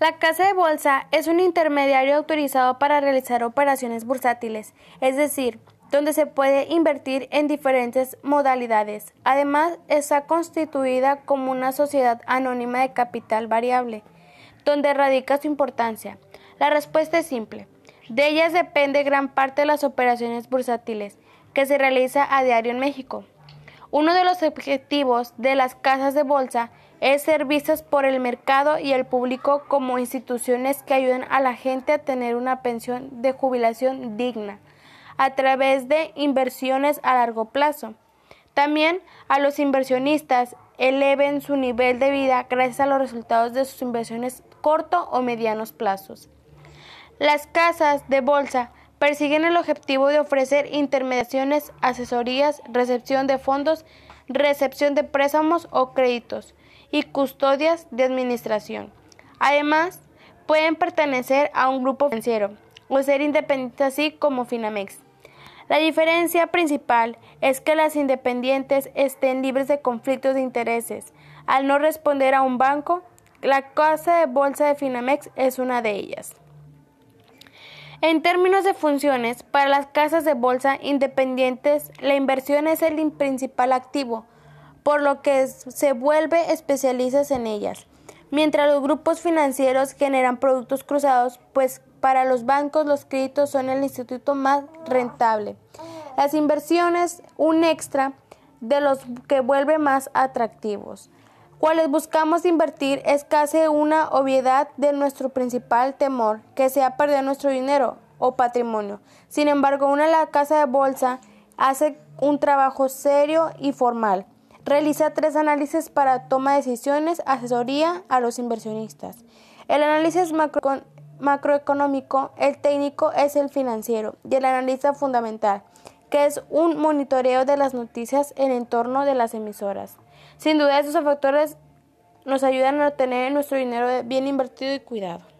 La casa de bolsa es un intermediario autorizado para realizar operaciones bursátiles, es decir, donde se puede invertir en diferentes modalidades. Además, está constituida como una sociedad anónima de capital variable, donde radica su importancia. La respuesta es simple. De ellas depende gran parte de las operaciones bursátiles que se realiza a diario en México. Uno de los objetivos de las casas de bolsa es ser vistas por el mercado y el público como instituciones que ayudan a la gente a tener una pensión de jubilación digna a través de inversiones a largo plazo. También a los inversionistas eleven su nivel de vida gracias a los resultados de sus inversiones corto o medianos plazos. Las casas de bolsa persiguen el objetivo de ofrecer intermediaciones, asesorías, recepción de fondos, recepción de préstamos o créditos y custodias de administración. Además, pueden pertenecer a un grupo financiero o ser independientes así como Finamex. La diferencia principal es que las independientes estén libres de conflictos de intereses. Al no responder a un banco, la casa de bolsa de Finamex es una de ellas. En términos de funciones, para las casas de bolsa independientes, la inversión es el principal activo, por lo que se vuelve especialistas en ellas, mientras los grupos financieros generan productos cruzados, pues para los bancos los créditos son el instituto más rentable. Las inversiones, un extra de los que vuelve más atractivos. Cuales buscamos invertir es casi una obviedad de nuestro principal temor, que sea perder nuestro dinero o patrimonio. Sin embargo, una la casa de bolsa hace un trabajo serio y formal. Realiza tres análisis para toma de decisiones, asesoría a los inversionistas. El análisis macroeconómico, el técnico es el financiero y el analista fundamental, que es un monitoreo de las noticias en entorno de las emisoras. Sin duda, estos factores nos ayudan a tener nuestro dinero bien invertido y cuidado.